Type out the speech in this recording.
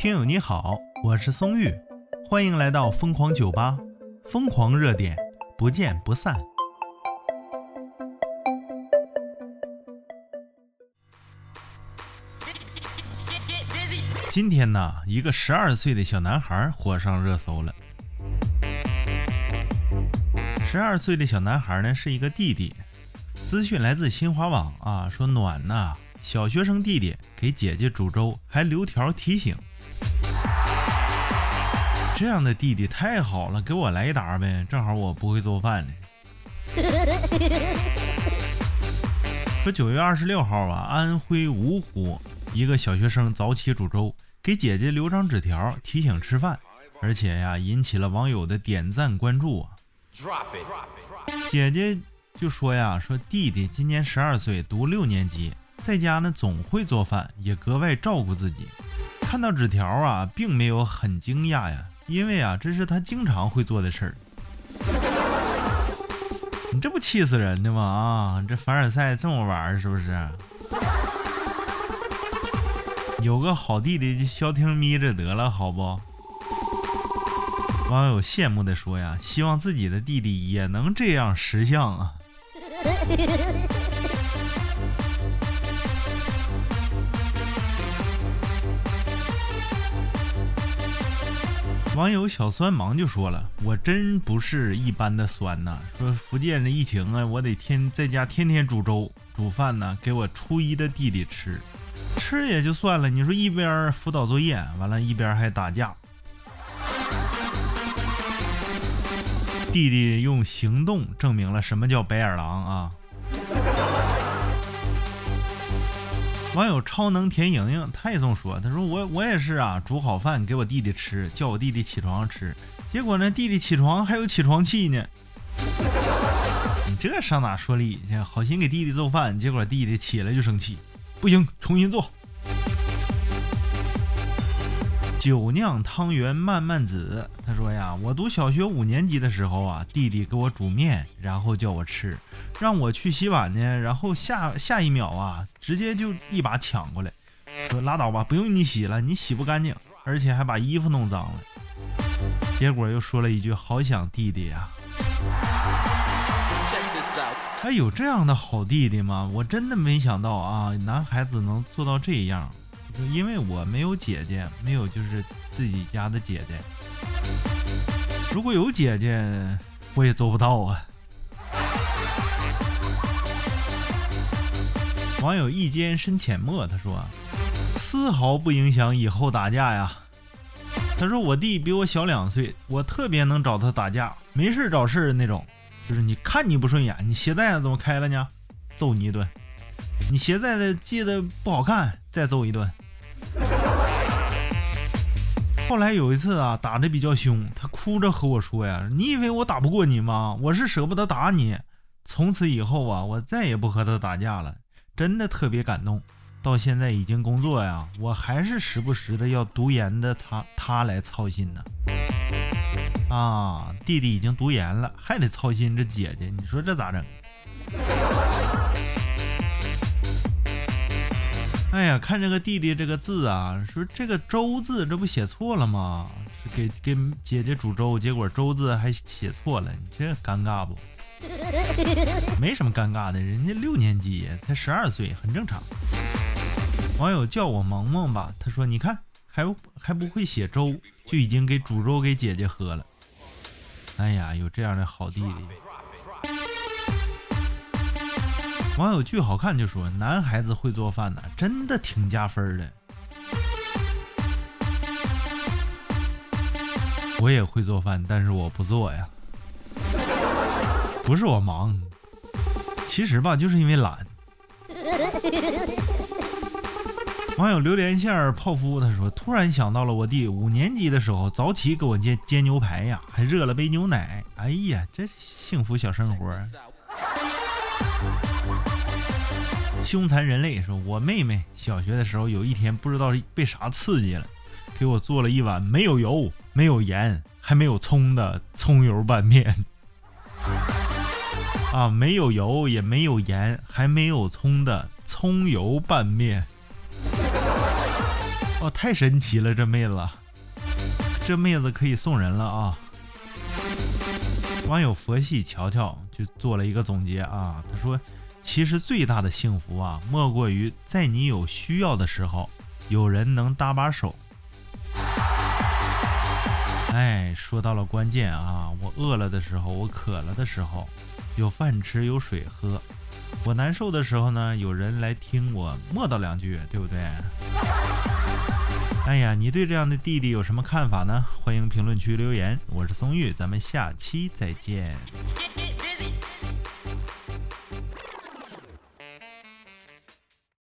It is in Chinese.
听友你好，我是松玉，欢迎来到疯狂酒吧，疯狂热点，不见不散。今天呢，一个十二岁的小男孩火上热搜了。十二岁的小男孩呢，是一个弟弟。资讯来自新华网啊，说暖呐，小学生弟弟给姐姐煮粥，还留条提醒。这样的弟弟太好了，给我来一打呗，正好我不会做饭呢。说九月二十六号啊，安徽芜湖一个小学生早起煮粥，给姐姐留张纸条提醒吃饭，而且呀，引起了网友的点赞关注啊。姐姐就说呀，说弟弟今年十二岁，读六年级，在家呢总会做饭，也格外照顾自己。看到纸条啊，并没有很惊讶呀，因为啊，这是他经常会做的事儿。你这不气死人的吗？啊，这凡尔赛这么玩是不是？有个好弟弟就消停眯着得了，好不？网友羡慕的说呀：“希望自己的弟弟也能这样识相啊！”网友小酸芒就说了：“我真不是一般的酸呐！说福建这疫情啊，我得天在家天天煮粥煮饭呢，给我初一的弟弟吃，吃也就算了，你说一边辅导作业，完了一边还打架。”弟弟用行动证明了什么叫白眼狼啊！网友超能田莹莹他也这么说，他说我我也是啊，煮好饭给我弟弟吃，叫我弟弟起床吃，结果呢弟弟起床还有起床气呢。你这上哪说理去？好心给弟弟做饭，结果弟弟起来就生气，不行，重新做。酒酿汤圆慢慢子，他说呀，我读小学五年级的时候啊，弟弟给我煮面，然后叫我吃，让我去洗碗呢，然后下下一秒啊，直接就一把抢过来，说拉倒吧，不用你洗了，你洗不干净，而且还把衣服弄脏了。结果又说了一句好想弟弟呀。还有这样的好弟弟吗？我真的没想到啊，男孩子能做到这样。因为我没有姐姐，没有就是自己家的姐姐。如果有姐姐，我也做不到啊。网友一间深浅墨他说，丝毫不影响以后打架呀。他说我弟比我小两岁，我特别能找他打架，没事找事的那种。就是你看你不顺眼，你鞋带子怎么开了呢？揍你一顿。你鞋带子系的不好看，再揍一顿。后来有一次啊，打的比较凶，他哭着和我说呀：“你以为我打不过你吗？我是舍不得打你。”从此以后啊，我再也不和他打架了，真的特别感动。到现在已经工作呀，我还是时不时的要读研的他他来操心呢。啊，弟弟已经读研了，还得操心这姐姐，你说这咋整？哎呀，看这个弟弟这个字啊，说这个粥字，这不写错了吗？给给姐姐煮粥，结果粥字还写错了，你这尴尬不？没什么尴尬的，人家六年级才十二岁，很正常。网友叫我萌萌吧，他说你看还还不会写粥，就已经给煮粥给姐姐喝了。哎呀，有这样的好弟弟。网友巨好看就说：“男孩子会做饭呢，真的挺加分的。”我也会做饭，但是我不做呀。不是我忙，其实吧，就是因为懒。网友榴莲馅儿泡芙他说：“突然想到了我弟五年级的时候，早起给我煎煎牛排呀，还热了杯牛奶。哎呀，这幸福小生活。”凶残人类说：“我妹妹小学的时候，有一天不知道被啥刺激了，给我做了一碗没有油、没有盐、还没有葱的葱油拌面。啊，没有油也没有盐，还没有葱的葱油拌面。哦，太神奇了，这妹子，这妹子可以送人了啊！网友佛系瞧瞧就做了一个总结啊，他说：“其实最大的幸福啊，莫过于在你有需要的时候，有人能搭把手。”哎，说到了关键啊！我饿了的时候，我渴了的时候，有饭吃有水喝；我难受的时候呢，有人来听我磨叨两句，对不对？哎呀，你对这样的弟弟有什么看法呢？欢迎评论区留言。我是松玉，咱们下期再见。